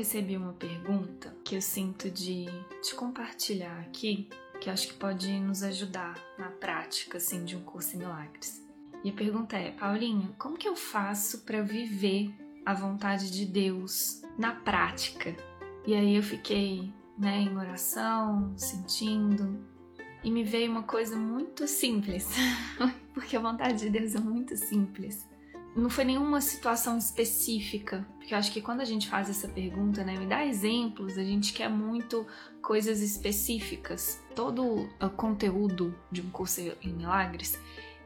recebi uma pergunta que eu sinto de, de compartilhar aqui, que acho que pode nos ajudar na prática assim, de um curso em milagres. E a pergunta é, Paulinha, como que eu faço para viver a vontade de Deus na prática? E aí eu fiquei né, em oração, sentindo, e me veio uma coisa muito simples, porque a vontade de Deus é muito simples. Não foi nenhuma situação específica, porque eu acho que quando a gente faz essa pergunta, né, me dá exemplos, a gente quer muito coisas específicas. Todo o conteúdo de um curso em milagres,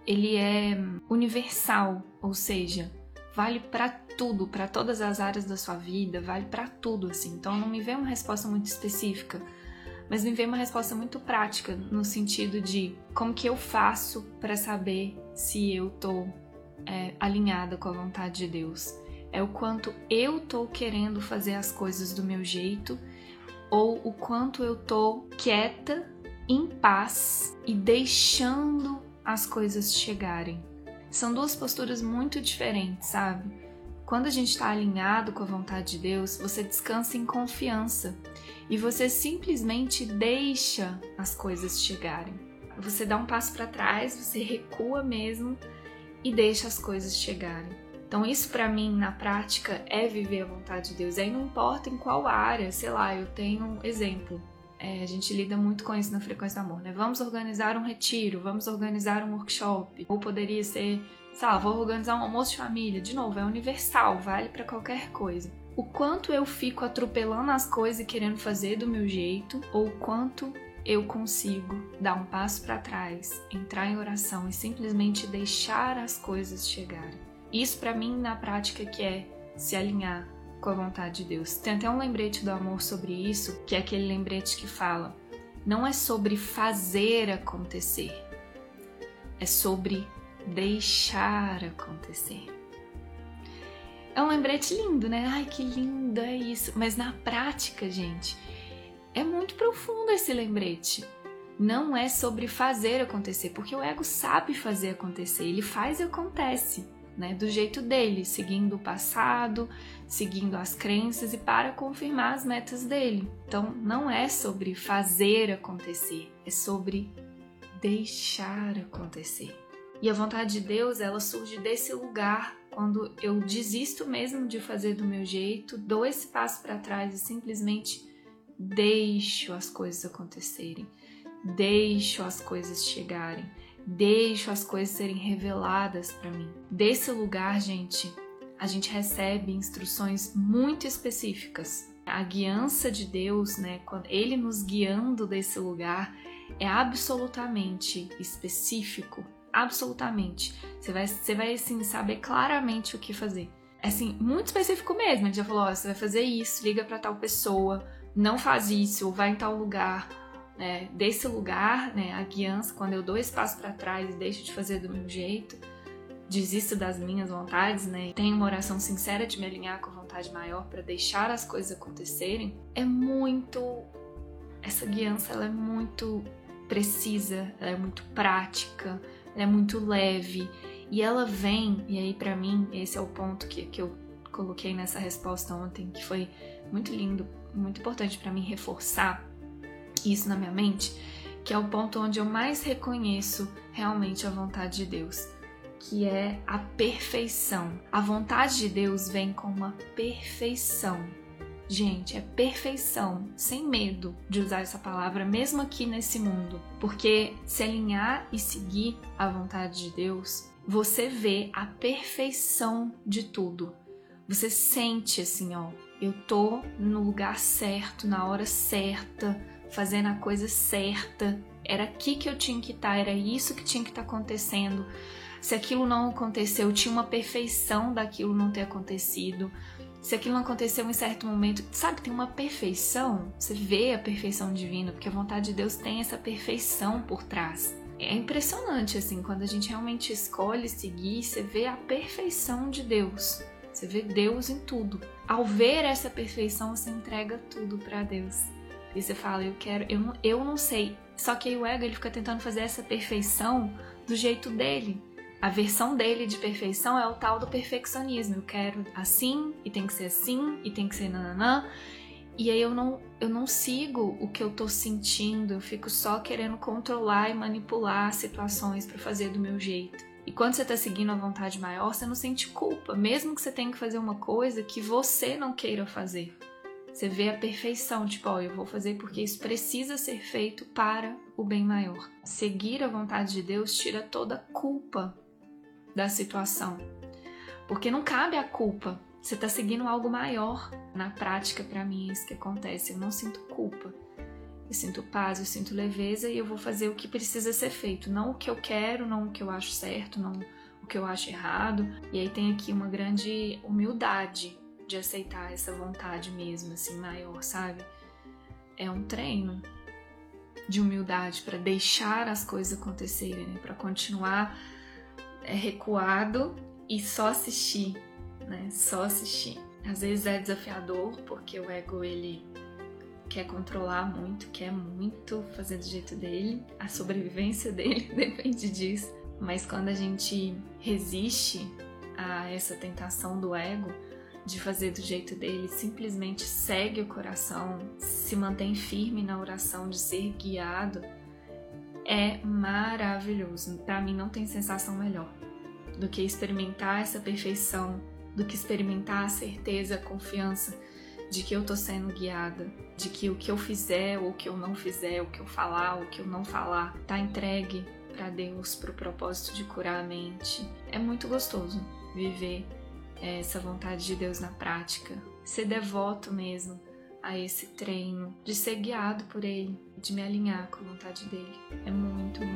ele é universal, ou seja, vale para tudo, para todas as áreas da sua vida, vale para tudo assim. Então não me vem uma resposta muito específica, mas me vem uma resposta muito prática no sentido de como que eu faço para saber se eu tô é, alinhada com a vontade de Deus. É o quanto eu tô querendo fazer as coisas do meu jeito ou o quanto eu tô quieta, em paz e deixando as coisas chegarem. São duas posturas muito diferentes, sabe? Quando a gente está alinhado com a vontade de Deus, você descansa em confiança e você simplesmente deixa as coisas chegarem. Você dá um passo para trás, você recua mesmo e deixa as coisas chegarem. Então, isso para mim, na prática, é viver a vontade de Deus. Aí não importa em qual área, sei lá, eu tenho um exemplo. É, a gente lida muito com isso na frequência do amor, né? Vamos organizar um retiro, vamos organizar um workshop, ou poderia ser, sei lá, vou organizar um almoço de família. De novo, é universal, vale para qualquer coisa. O quanto eu fico atropelando as coisas e querendo fazer do meu jeito, ou o quanto eu consigo dar um passo para trás, entrar em oração e simplesmente deixar as coisas chegarem. Isso para mim na prática que é se alinhar com a vontade de Deus. Tem até um lembrete do amor sobre isso, que é aquele lembrete que fala: não é sobre fazer acontecer, é sobre deixar acontecer. É um lembrete lindo, né? Ai, que lindo é isso. Mas na prática, gente, é muito profundo esse lembrete. Não é sobre fazer acontecer, porque o ego sabe fazer acontecer, ele faz e acontece né, do jeito dele, seguindo o passado, seguindo as crenças e para confirmar as metas dele. Então, não é sobre fazer acontecer, é sobre deixar acontecer. E a vontade de Deus, ela surge desse lugar quando eu desisto mesmo de fazer do meu jeito, dou esse passo para trás e simplesmente deixo as coisas acontecerem, deixo as coisas chegarem deixo as coisas serem reveladas para mim. Desse lugar, gente, a gente recebe instruções muito específicas. A guiança de Deus, né, quando ele nos guiando desse lugar, é absolutamente específico, absolutamente. Você vai, você vai assim, saber claramente o que fazer. É assim, muito específico mesmo. Ele já falou: você vai fazer isso, liga para tal pessoa, não faz isso, vai em tal lugar né, desse lugar, né, a guiança, quando eu dou espaço para trás e deixo de fazer do meu jeito, desisto das minhas vontades, né, tenho uma oração sincera de me alinhar com a vontade maior para deixar as coisas acontecerem, é muito essa guiança ela é muito precisa, ela é muito prática, ela é muito leve e ela vem, e aí para mim esse é o ponto que, que eu coloquei nessa resposta ontem, que foi muito lindo, muito importante para mim reforçar isso na minha mente, que é o ponto onde eu mais reconheço realmente a vontade de Deus, que é a perfeição. A vontade de Deus vem com uma perfeição. Gente, é perfeição, sem medo de usar essa palavra, mesmo aqui nesse mundo. Porque se alinhar e seguir a vontade de Deus, você vê a perfeição de tudo. Você sente assim, ó, eu tô no lugar certo, na hora certa, fazendo a coisa certa. Era aqui que eu tinha que estar, tá, era isso que tinha que estar tá acontecendo. Se aquilo não aconteceu, tinha uma perfeição daquilo não ter acontecido. Se aquilo não aconteceu em certo momento, sabe, tem uma perfeição. Você vê a perfeição divina, porque a vontade de Deus tem essa perfeição por trás. É impressionante, assim, quando a gente realmente escolhe seguir, você vê a perfeição de Deus. Você vê Deus em tudo. Ao ver essa perfeição, você entrega tudo para Deus. E você fala, eu quero, eu não, eu não sei. Só que aí o ego ele fica tentando fazer essa perfeição do jeito dele. a versão dele de perfeição é o tal do perfeccionismo. Eu quero assim, e tem que ser assim, e tem que ser nananã. E aí eu não, eu não sigo o que eu tô sentindo, eu fico só querendo controlar e manipular situações para fazer do meu jeito. E quando você tá seguindo a vontade maior, você não sente culpa, mesmo que você tenha que fazer uma coisa que você não queira fazer. Você vê a perfeição, tipo, ó, eu vou fazer porque isso precisa ser feito para o bem maior. Seguir a vontade de Deus tira toda a culpa da situação. Porque não cabe a culpa. Você está seguindo algo maior. Na prática, para mim, é isso que acontece. Eu não sinto culpa. Eu sinto paz, eu sinto leveza e eu vou fazer o que precisa ser feito. Não o que eu quero, não o que eu acho certo, não o que eu acho errado. E aí tem aqui uma grande humildade de aceitar essa vontade mesmo, assim, maior, sabe? É um treino de humildade para deixar as coisas acontecerem, né? para continuar é, recuado e só assistir, né? Só assistir. Às vezes é desafiador porque o ego ele quer controlar muito, quer muito fazer do jeito dele, a sobrevivência dele depende disso. Mas quando a gente resiste a essa tentação do ego de fazer do jeito dele, simplesmente segue o coração, se mantém firme na oração de ser guiado, é maravilhoso. Para mim não tem sensação melhor do que experimentar essa perfeição, do que experimentar a certeza, a confiança de que eu tô sendo guiada, de que o que eu fizer ou o que eu não fizer, o que eu falar ou o que eu não falar, tá entregue para Deus, para o propósito de curar a mente. É muito gostoso viver essa vontade de Deus na prática, ser devoto mesmo a esse treino, de ser guiado por Ele, de me alinhar com a vontade dele. É muito, muito.